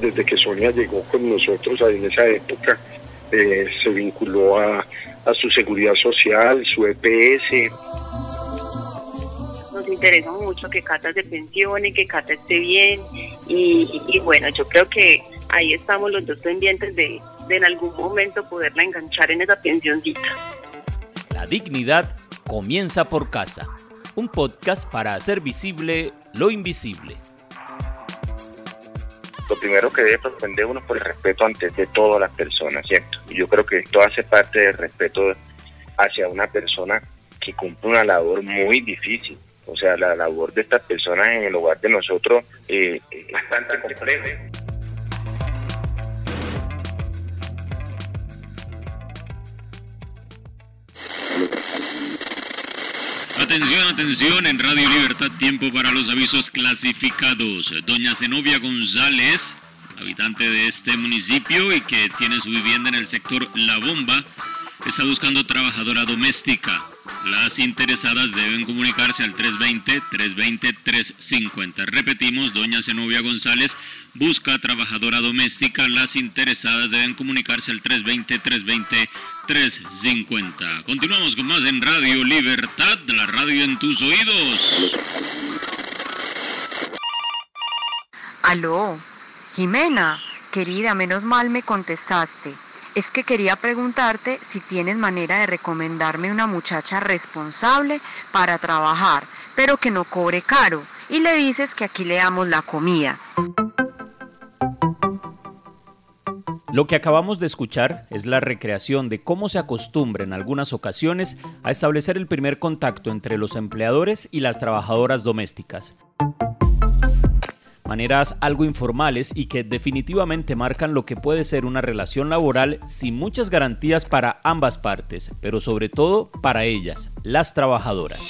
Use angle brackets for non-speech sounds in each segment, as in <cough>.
desde que Sonia llegó con nosotros en esa época, eh, se vinculó a, su seguridad social, su EPS. Nos interesa mucho que Cata se pensione, que Cata esté bien y, y bueno, yo creo que ahí estamos los dos pendientes de, de en algún momento poderla enganchar en esa pensioncita. La dignidad comienza por casa, un podcast para hacer visible lo invisible lo primero que debe propender uno es por el respeto antes de todas las personas, ¿cierto? Y yo creo que esto hace parte del respeto hacia una persona que cumple una labor muy difícil. O sea, la labor de estas personas en el hogar de nosotros eh, es bastante compleja. Atención, atención, en Radio Libertad, tiempo para los avisos clasificados. Doña Zenobia González, habitante de este municipio y que tiene su vivienda en el sector La Bomba, está buscando trabajadora doméstica. Las interesadas deben comunicarse al 320-320-350. Repetimos, doña Zenobia González busca trabajadora doméstica. Las interesadas deben comunicarse al 320-320-350. Continuamos con más en Radio Libertad, la radio en tus oídos. Aló, Jimena, querida, menos mal me contestaste. Es que quería preguntarte si tienes manera de recomendarme una muchacha responsable para trabajar, pero que no cobre caro. Y le dices que aquí le damos la comida. Lo que acabamos de escuchar es la recreación de cómo se acostumbra en algunas ocasiones a establecer el primer contacto entre los empleadores y las trabajadoras domésticas maneras algo informales y que definitivamente marcan lo que puede ser una relación laboral sin muchas garantías para ambas partes, pero sobre todo para ellas, las trabajadoras.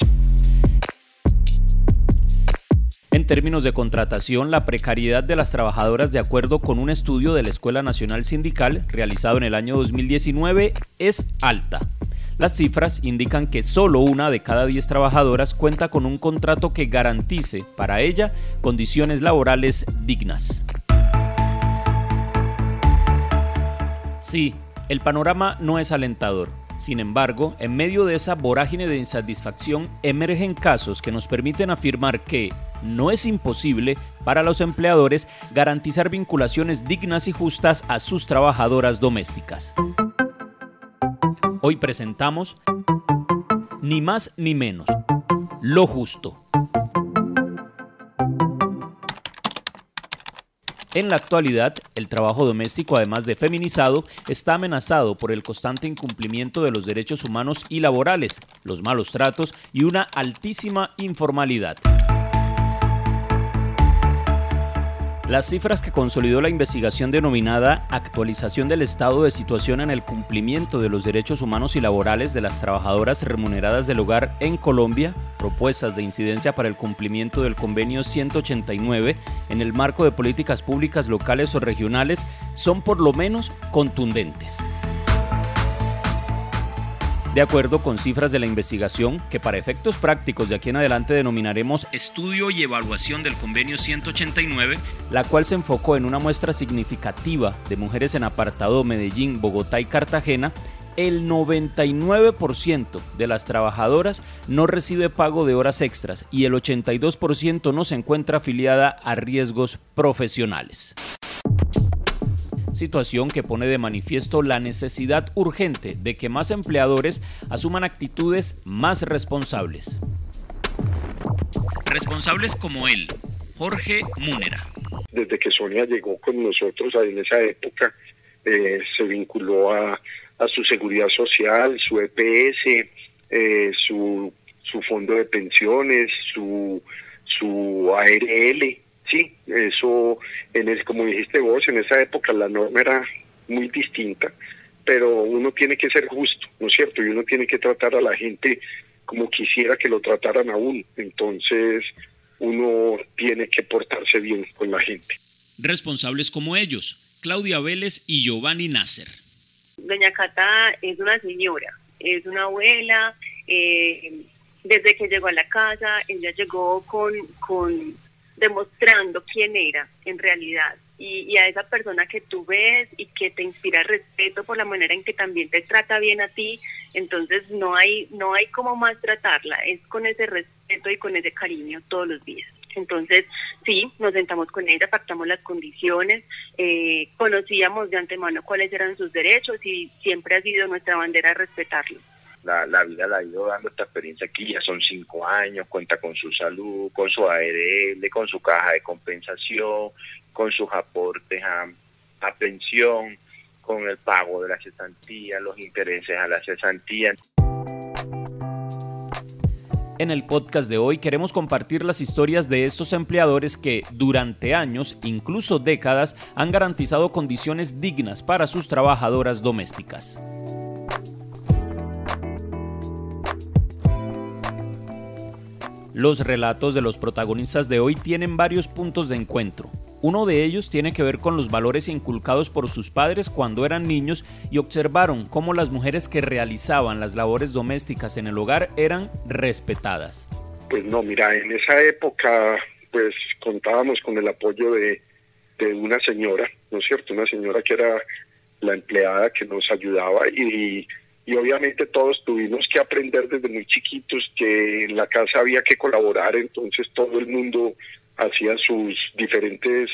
En términos de contratación, la precariedad de las trabajadoras, de acuerdo con un estudio de la Escuela Nacional Sindical realizado en el año 2019, es alta. Las cifras indican que solo una de cada 10 trabajadoras cuenta con un contrato que garantice para ella condiciones laborales dignas. Sí, el panorama no es alentador. Sin embargo, en medio de esa vorágine de insatisfacción emergen casos que nos permiten afirmar que no es imposible para los empleadores garantizar vinculaciones dignas y justas a sus trabajadoras domésticas. Hoy presentamos Ni más ni menos, lo justo. En la actualidad, el trabajo doméstico, además de feminizado, está amenazado por el constante incumplimiento de los derechos humanos y laborales, los malos tratos y una altísima informalidad. Las cifras que consolidó la investigación denominada Actualización del Estado de Situación en el Cumplimiento de los Derechos Humanos y Laborales de las Trabajadoras Remuneradas del Hogar en Colombia, propuestas de incidencia para el cumplimiento del Convenio 189 en el marco de políticas públicas locales o regionales, son por lo menos contundentes. De acuerdo con cifras de la investigación, que para efectos prácticos de aquí en adelante denominaremos Estudio y Evaluación del Convenio 189, la cual se enfocó en una muestra significativa de mujeres en apartado Medellín, Bogotá y Cartagena, el 99% de las trabajadoras no recibe pago de horas extras y el 82% no se encuentra afiliada a riesgos profesionales situación que pone de manifiesto la necesidad urgente de que más empleadores asuman actitudes más responsables. Responsables como él, Jorge Múnera. Desde que Sonia llegó con nosotros en esa época, eh, se vinculó a, su seguridad social, su EPS, eh, su, su fondo de pensiones, su, su ARL, sí, eso, en el, como dijiste vos, en esa época la norma era muy distinta, pero uno tiene que ser justo, ¿no es cierto? Y uno tiene que tratar a la gente como quisiera que lo trataran a uno. Entonces, uno tiene que portarse bien con la gente. Responsables como ellos, Claudia Vélez y Giovanni Nasser. Doña Cata es una señora, es una abuela. Eh, desde que llegó a la casa, ella llegó con, con demostrando quién era en realidad. Y, a esa persona que tú ves y que te inspira respeto por la manera en que también te trata bien a ti, entonces no hay, no hay como más tratarla, es con ese respeto y con ese cariño todos los días. Entonces, sí, nos sentamos con ella, pactamos las condiciones, eh, conocíamos de antemano cuáles eran sus derechos y siempre ha sido nuestra bandera respetarlos la, la vida la ha ido dando esta experiencia aquí, ya son cinco años, cuenta con su salud, con su ARL, con su caja de compensación, con sus aportes a, a pensión, con el pago de la cesantía, los intereses a la cesantía. En el podcast de hoy queremos compartir las historias de estos empleadores que durante años, incluso décadas, han garantizado condiciones dignas para sus trabajadoras domésticas. Los relatos de los protagonistas de hoy tienen varios puntos de encuentro. Uno de ellos tiene que ver con los valores inculcados por sus padres cuando eran niños y observaron cómo las mujeres que realizaban las labores domésticas en el hogar eran respetadas. Pues no, mira, en esa época pues contábamos con el apoyo de, de una señora, ¿no es cierto? Una señora que era la empleada que nos ayudaba y y obviamente todos tuvimos que aprender desde muy chiquitos que en la casa había que colaborar, entonces todo el mundo hacía sus diferentes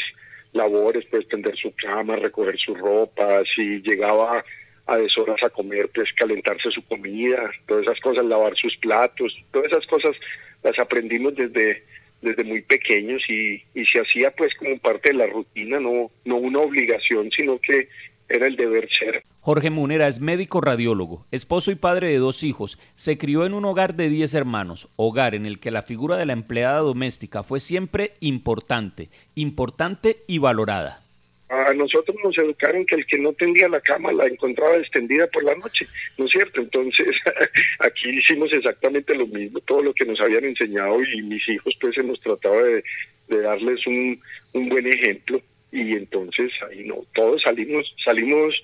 labores, pues tender su cama, recoger su ropa, si llegaba a deshoras a comer, pues calentarse su comida, todas esas cosas, lavar sus platos, todas esas cosas las aprendimos desde desde muy pequeños y, y se hacía pues como parte de la rutina, no, no una obligación, sino que era el deber ser. Jorge Munera es médico radiólogo, esposo y padre de dos hijos. Se crió en un hogar de 10 hermanos, hogar en el que la figura de la empleada doméstica fue siempre importante, importante y valorada. A nosotros nos educaron que el que no tendía la cama la encontraba extendida por la noche, ¿no es cierto? Entonces <laughs> aquí hicimos exactamente lo mismo, todo lo que nos habían enseñado y mis hijos pues hemos tratado de, darles un, un buen ejemplo y entonces ahí no, todos salimos, salimos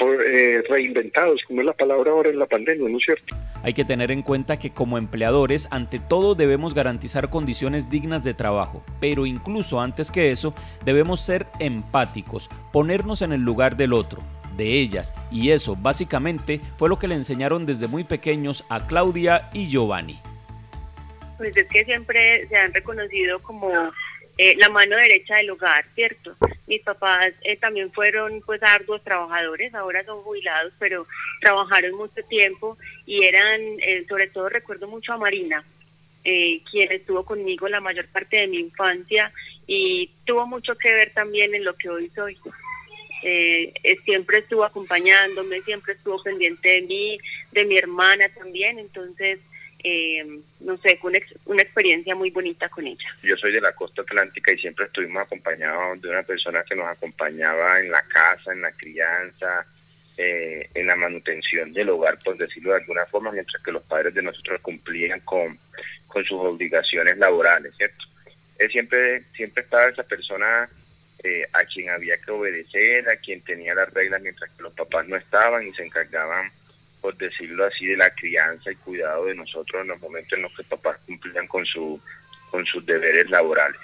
eh, reinventados, como es la palabra ahora en la pandemia, ¿no es cierto? Hay que tener en cuenta que como empleadores, ante todo debemos garantizar condiciones dignas de trabajo, pero incluso antes que eso, debemos ser empáticos, ponernos en el lugar del otro, de ellas, y eso básicamente fue lo que le enseñaron desde muy pequeños a Claudia y Giovanni. Pues es que siempre se han reconocido como eh, la mano derecha del hogar, ¿cierto? Mis papás eh, también fueron pues arduos trabajadores, ahora son jubilados, pero trabajaron mucho tiempo y eran, eh, sobre todo recuerdo mucho a Marina, quien estuvo conmigo la mayor parte de mi infancia y tuvo mucho que ver también en lo que hoy soy. siempre estuvo acompañándome, siempre estuvo pendiente de mí, de mi hermana también, entonces eh, no sé, fue una, experiencia muy bonita con ella. Yo soy de la costa atlántica y siempre estuvimos acompañados de una persona que nos acompañaba en la casa, en la crianza, eh, en la manutención del hogar, por decirlo de alguna forma, mientras que los padres de nosotros cumplían con, con sus obligaciones laborales, ¿cierto? Él siempre, siempre estaba esa persona eh, a quien había que obedecer, a quien tenía las reglas mientras que los papás no estaban y se encargaban por decirlo así, de la crianza y cuidado de nosotros en los momentos en los que papás cumplían con, su, con sus deberes laborales.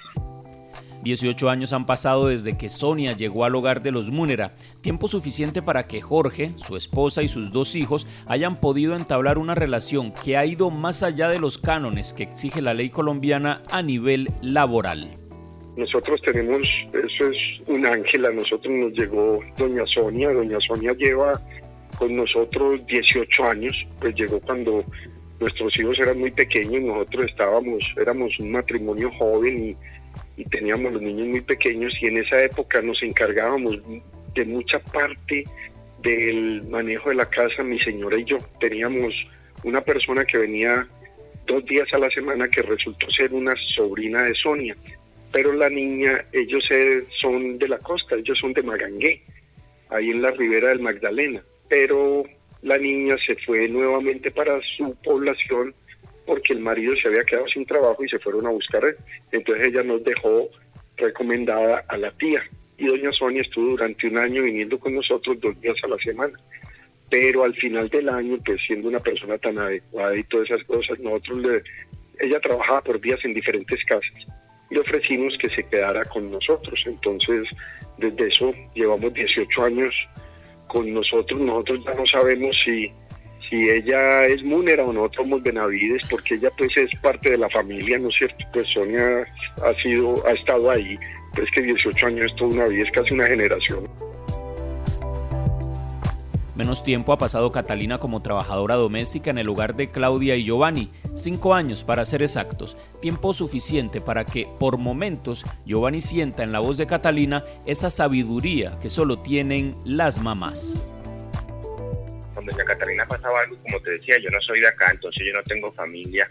18 años han pasado desde que Sonia llegó al hogar de los Múnera, tiempo suficiente para que Jorge, su esposa y sus dos hijos hayan podido entablar una relación que ha ido más allá de los cánones que exige la ley colombiana a nivel laboral. Nosotros tenemos, eso es un ángel, a nosotros nos llegó doña Sonia, doña Sonia lleva con nosotros 18 años, pues llegó cuando nuestros hijos eran muy pequeños, nosotros estábamos, éramos un matrimonio joven y, teníamos los niños muy pequeños y en esa época nos encargábamos de mucha parte del manejo de la casa, mi señora y yo. Teníamos una persona que venía dos días a la semana que resultó ser una sobrina de Sonia, pero la niña, ellos son de la costa, ellos son de Magangué, ahí en la ribera del Magdalena pero la niña se fue nuevamente para su población porque el marido se había quedado sin trabajo y se fueron a buscar. Entonces ella nos dejó recomendada a la tía. Y doña Sonia estuvo durante un año viniendo con nosotros dos días a la semana. Pero al final del año, pues siendo una persona tan adecuada y todas esas cosas, nosotros le, ella trabajaba por días en diferentes casas y ofrecimos que se quedara con nosotros. Entonces desde eso llevamos 18 años con nosotros, nosotros ya no sabemos si, si ella es Múnera o nosotros somos Benavides, porque ella pues es parte de la familia, ¿no es cierto? Pues Sonia ha sido, ha estado ahí, pues que 18 años es toda una vida, es casi una generación. Menos tiempo ha pasado Catalina como trabajadora doméstica en el hogar de Claudia y Giovanni, cinco años para ser exactos, tiempo suficiente para que, por momentos, Giovanni sienta en la voz de Catalina esa sabiduría que solo tienen las mamás. Cuando doña Catalina pasaba algo, como te decía, yo no soy de acá, entonces yo no tengo familia,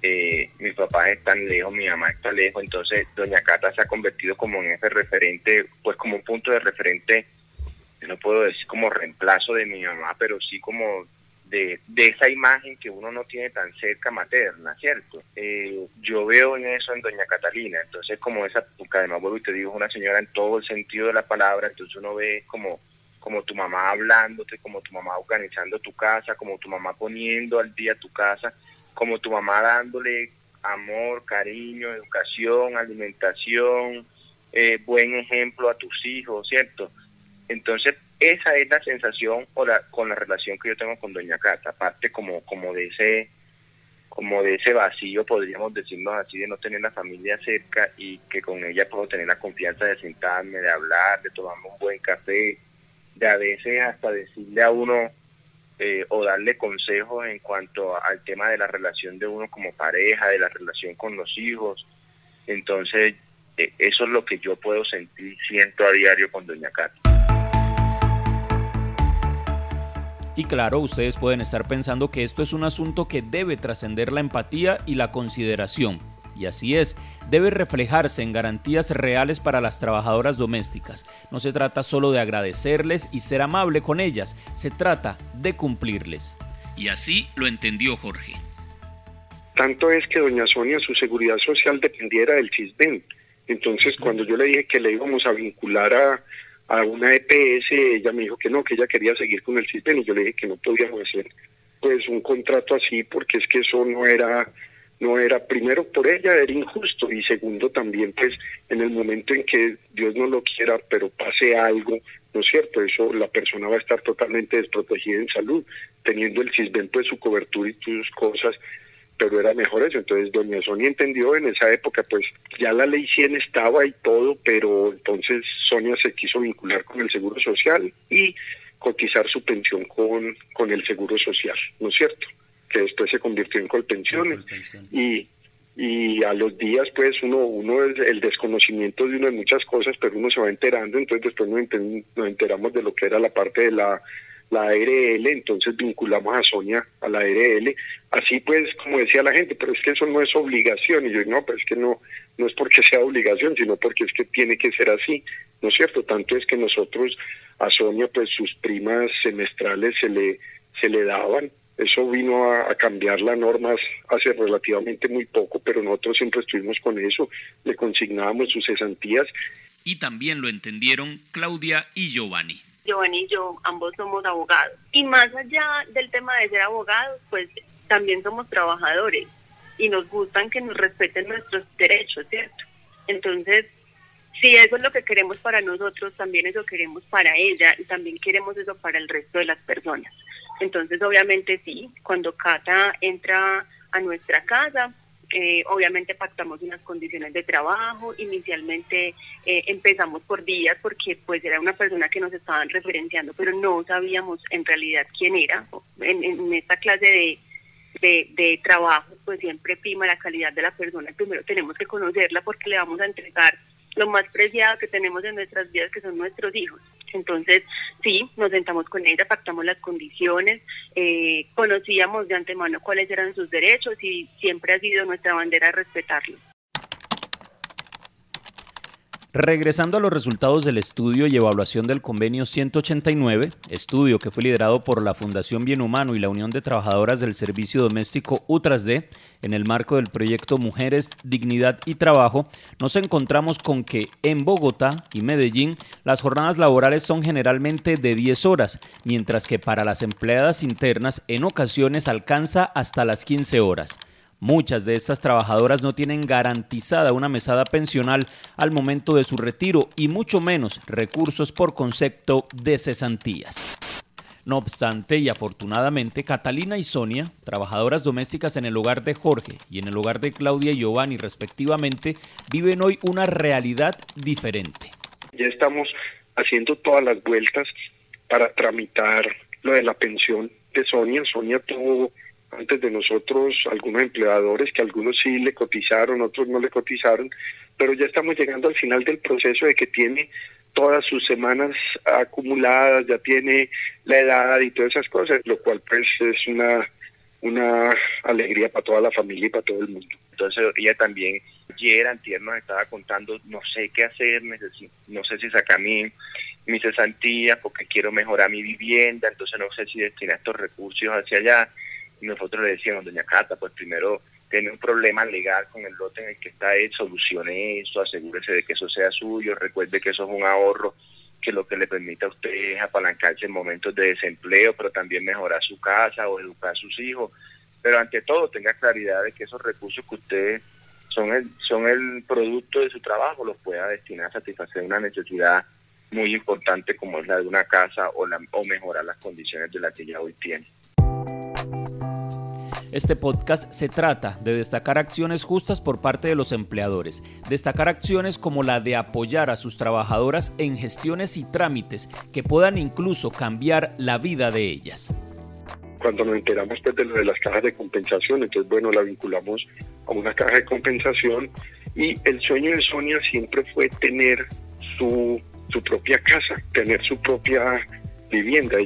eh, mis papás están lejos, mi mamá está lejos, entonces doña Cata se ha convertido como en ese referente, pues como un punto de referente no puedo decir como reemplazo de mi mamá, pero sí como de, esa imagen que uno no tiene tan cerca materna, ¿cierto? Eh, yo veo en eso en doña Catalina, entonces como esa, porque además vuelvo y te digo, es una señora en todo el sentido de la palabra, entonces uno ve como, como tu mamá hablándote, como tu mamá organizando tu casa, como tu mamá poniendo al día tu casa, como tu mamá dándole amor, cariño, educación, alimentación, eh, buen ejemplo a tus hijos, ¿cierto? Entonces, esa es la sensación o la, con la relación que yo tengo con Doña Cata, aparte como, como de ese como de ese vacío, podríamos decirnos así, de no tener la familia cerca y que con ella puedo tener la confianza de sentarme, de hablar, de tomarme un buen café, de a veces hasta decirle a uno eh, o darle consejos en cuanto al tema de la relación de uno como pareja, de la relación con los hijos. Entonces, eh, eso es lo que yo puedo sentir, siento a diario con Doña Cata. Y claro, ustedes pueden estar pensando que esto es un asunto que debe trascender la empatía y la consideración. Y así es, debe reflejarse en garantías reales para las trabajadoras domésticas. No se trata solo de agradecerles y ser amable con ellas, se trata de cumplirles. Y así lo entendió Jorge. Tanto es que doña Sonia su seguridad social dependiera del CISBEN. Entonces, cuando yo le dije que le íbamos a vincular a, a una EPS, ella me dijo que no, que ella quería seguir con el CISBEN y yo le dije que no podíamos hacer pues un contrato así porque es que eso no era no era primero por ella era injusto y segundo también pues en el momento en que Dios no lo quiera pero pase algo no es cierto eso la persona va a estar totalmente desprotegida en salud teniendo el CISBEN pues su cobertura y sus cosas pero era mejor eso. Entonces, doña Sonia entendió en esa época, pues ya la ley 100 estaba y todo, pero entonces Sonia se quiso vincular con el Seguro Social y cotizar su pensión con, con el Seguro Social, ¿no es cierto? Que después se convirtió en colpensiones y y a los días pues uno uno es el desconocimiento de uno de muchas cosas pero uno se va enterando entonces después nos enteramos de lo que era la parte de la la ARL, entonces vinculamos a Sonia a la ARL, así pues como decía la gente, pero es que eso no es obligación, y yo no, pero es que no, no es porque sea obligación, sino porque es que tiene que ser así, ¿no es cierto? Tanto es que nosotros a Sonia pues sus primas semestrales se le, se le daban, eso vino a, a cambiar las normas hace relativamente muy poco, pero nosotros siempre estuvimos con eso, le consignábamos sus cesantías. Y también lo entendieron Claudia y Giovanni. Giovanni y yo ambos somos abogados. Y más allá del tema de ser abogados, pues también somos trabajadores y nos gustan que nos respeten nuestros derechos, ¿cierto? Entonces, si eso es lo que queremos para nosotros, también eso queremos para ella y también queremos eso para el resto de las personas. Entonces, obviamente sí, cuando Cata entra a nuestra casa, eh, obviamente pactamos unas condiciones de trabajo, inicialmente eh, empezamos por días porque pues era una persona que nos estaban referenciando, pero no sabíamos en realidad quién era. En, esta clase de, de, trabajo pues siempre prima la calidad de la persona, primero tenemos que conocerla porque le vamos a entregar lo más preciado que tenemos en nuestras vidas que son nuestros hijos. Entonces, sí, nos sentamos con ella, pactamos las condiciones, eh, conocíamos de antemano cuáles eran sus derechos y siempre ha sido nuestra bandera respetarlos. Regresando a los resultados del estudio y evaluación del convenio 189, estudio que fue liderado por la Fundación Bien Humano y la Unión de Trabajadoras del Servicio Doméstico UTRASD, en el marco del proyecto Mujeres, Dignidad y Trabajo, nos encontramos con que en Bogotá y Medellín las jornadas laborales son generalmente de 10 horas, mientras que para las empleadas internas en ocasiones alcanza hasta las 15 horas. Muchas de estas trabajadoras no tienen garantizada una mesada pensional al momento de su retiro y mucho menos recursos por concepto de cesantías. No obstante, y afortunadamente, Catalina y Sonia, trabajadoras domésticas en el hogar de Jorge y en el hogar de Claudia y Giovanni respectivamente, viven hoy una realidad diferente. Ya estamos haciendo todas las vueltas para tramitar lo de la pensión de Sonia. Sonia tuvo antes de nosotros algunos empleadores que algunos sí le cotizaron, otros no le cotizaron, pero ya estamos llegando al final del proceso de que tiene todas sus semanas acumuladas, ya tiene la edad y todas esas cosas, lo cual pues es una, una alegría para toda la familia y para todo el mundo. Entonces ella también, ayer antier nos estaba contando, no sé qué hacer, no sé si sacar mi, mi cesantía porque quiero mejorar mi vivienda, entonces no sé si destinar estos recursos hacia allá y nosotros le decíamos, doña Cata, pues primero tiene un problema legal con el lote en el que está él, solucione eso, asegúrese de que eso sea suyo, recuerde que eso es un ahorro que lo que le permite a usted es apalancarse en momentos de desempleo, pero también mejorar su casa o educar a sus hijos. Pero ante todo tenga claridad de que esos recursos que usted son el, son el producto de su trabajo, los pueda destinar a satisfacer una necesidad muy importante como es la de una casa o, la, o mejorar las condiciones de la que ya hoy tiene. Este podcast se trata de destacar acciones justas por parte de los empleadores, destacar acciones como la de apoyar a sus trabajadoras en gestiones y trámites que puedan incluso cambiar la vida de ellas. Cuando nos enteramos pues, de lo de las cajas de compensación, entonces bueno, la vinculamos a una caja de compensación y el sueño de Sonia siempre fue tener su, su propia casa, tener su propia vivienda.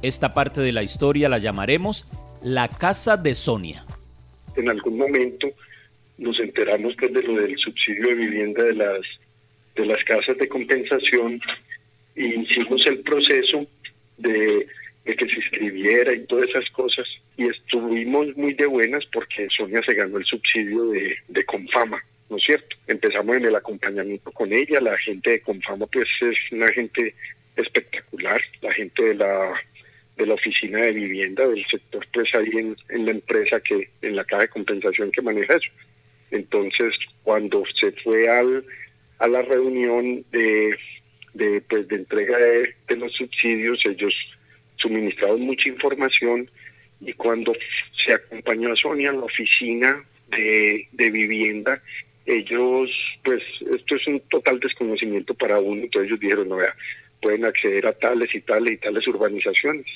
Esta parte de la historia la llamaremos la casa de Sonia. En algún momento nos enteramos pues, de lo del subsidio de vivienda de las, de las casas de compensación e hicimos el proceso de, que se inscribiera y todas esas cosas y estuvimos muy de buenas porque Sonia se ganó el subsidio de, de Confama. ¿no es cierto? Empezamos en el acompañamiento con ella, la gente de Confama pues es una gente espectacular, la gente de la de la oficina de vivienda del sector, pues ahí en, la empresa que, en la caja de compensación que maneja eso. Entonces, cuando se fue al, a la reunión de, de, pues, de entrega de, los subsidios, ellos suministraron mucha información y cuando se acompañó a Sonia en la oficina de, de vivienda, ellos, pues esto es un total desconocimiento para uno, entonces ellos dijeron, no vea, pueden acceder a tales y tales y tales urbanizaciones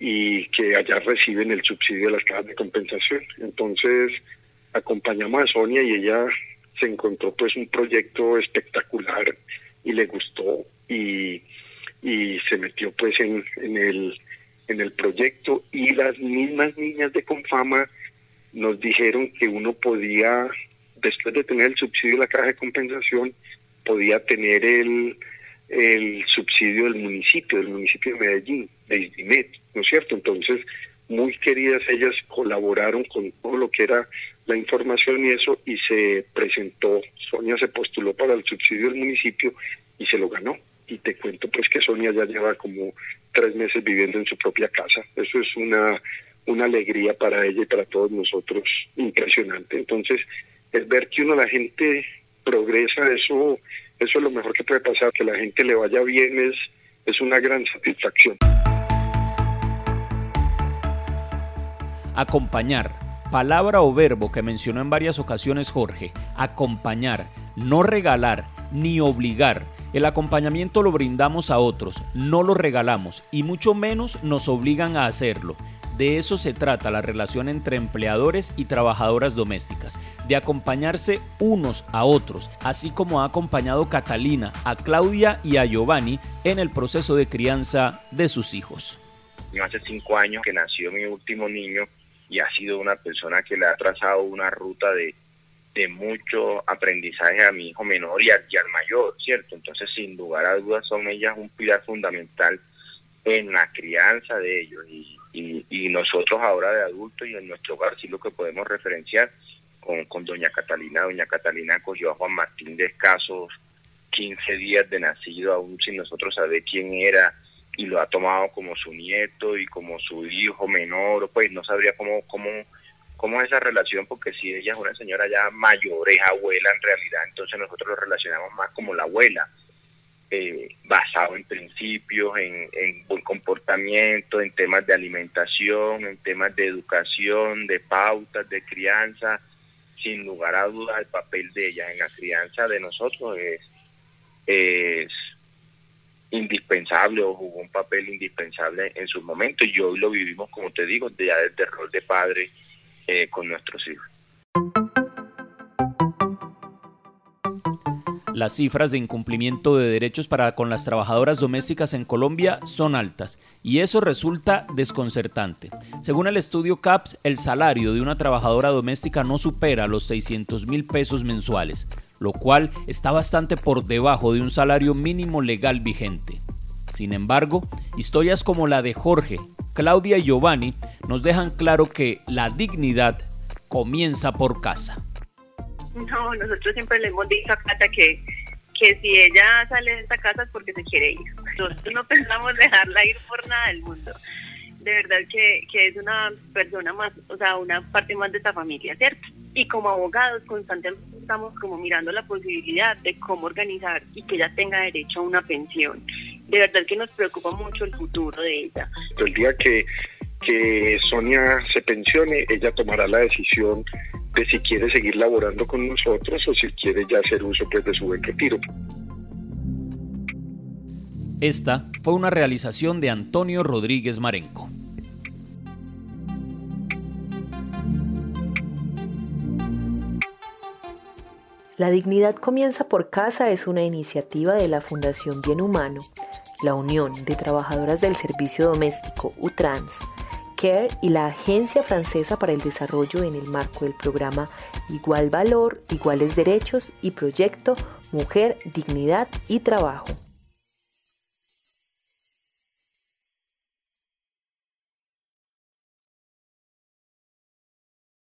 y que allá reciben el subsidio de las cajas de compensación. Entonces acompañamos a Sonia y ella se encontró pues un proyecto espectacular y le gustó y, y se metió pues en, en, el, en el proyecto y las mismas niñas de Confama nos dijeron que uno podía, después de tener el subsidio de la caja de compensación, podía tener el el subsidio del municipio, del municipio de Medellín, de Isdimet, ¿no es cierto? Entonces, muy queridas ellas colaboraron con todo lo que era la información y eso, y se presentó, Sonia se postuló para el subsidio del municipio y se lo ganó. Y te cuento pues que Sonia ya lleva como tres meses viviendo en su propia casa. Eso es una, una alegría para ella y para todos nosotros impresionante. Entonces, el ver que uno, la gente progresa, eso eso es lo mejor que puede pasar, que la gente le vaya bien es, es una gran satisfacción. Acompañar, palabra o verbo que mencionó en varias ocasiones Jorge, acompañar, no regalar ni obligar. El acompañamiento lo brindamos a otros, no lo regalamos y mucho menos nos obligan a hacerlo. De eso se trata la relación entre empleadores y trabajadoras domésticas, de acompañarse unos a otros, así como ha acompañado Catalina a Claudia y a Giovanni en el proceso de crianza de sus hijos. Hace cinco años que nació mi último niño y ha sido una persona que le ha trazado una ruta de, de mucho aprendizaje a mi hijo menor y y al mayor, ¿cierto? Entonces, sin lugar a dudas, son ellas un pilar fundamental en la crianza de ellos y y, nosotros ahora de adultos y en nuestro hogar sí lo que podemos referenciar con, con doña Catalina. Doña Catalina cogió a Juan Martín de escasos 15 días de nacido, aún sin nosotros saber quién era, y lo ha tomado como su nieto y como su hijo menor, pues no sabría cómo, cómo, cómo es esa relación, porque si ella es una señora ya mayor, es abuela en realidad, entonces nosotros lo relacionamos más como la abuela, eh, basado en principios, en, en buen comportamiento, en temas de alimentación, en temas de educación, de pautas, de crianza, sin lugar a dudas el papel de ella en la crianza de nosotros es, es indispensable o jugó un papel indispensable en su momento y hoy lo vivimos, como te digo, ya desde el rol de padre eh, con nuestros hijos. Las cifras de incumplimiento de derechos para con las trabajadoras domésticas en Colombia son altas y eso resulta desconcertante. Según el estudio CAPS, el salario de una trabajadora doméstica no supera los 600 mil pesos mensuales, lo cual está bastante por debajo de un salario mínimo legal vigente. Sin embargo, historias como la de Jorge, Claudia y Giovanni nos dejan claro que la dignidad comienza por casa. No, nosotros siempre le hemos dicho a Cata que, que si ella sale de esta casa es porque se quiere ir. Nosotros no pensamos dejarla ir por nada del mundo. De verdad que, que es una persona más, o sea, una parte más de esta familia, ¿cierto? Y como abogados constantemente estamos como mirando la posibilidad de cómo organizar y que ella tenga derecho a una pensión. De verdad que nos preocupa mucho el futuro de ella. El día que, que Sonia se pensione, ella tomará la decisión de si quiere seguir laborando con nosotros o si quiere ya hacer uso pues, de su buen retiro. Esta fue una realización de Antonio Rodríguez Marenco. La dignidad comienza por casa es una iniciativa de la Fundación Bien Humano, la Unión de Trabajadoras del Servicio Doméstico UTRANS, CARE y la Agencia Francesa para el Desarrollo en el marco del programa Igual Valor, Iguales Derechos y Proyecto Mujer, Dignidad y Trabajo.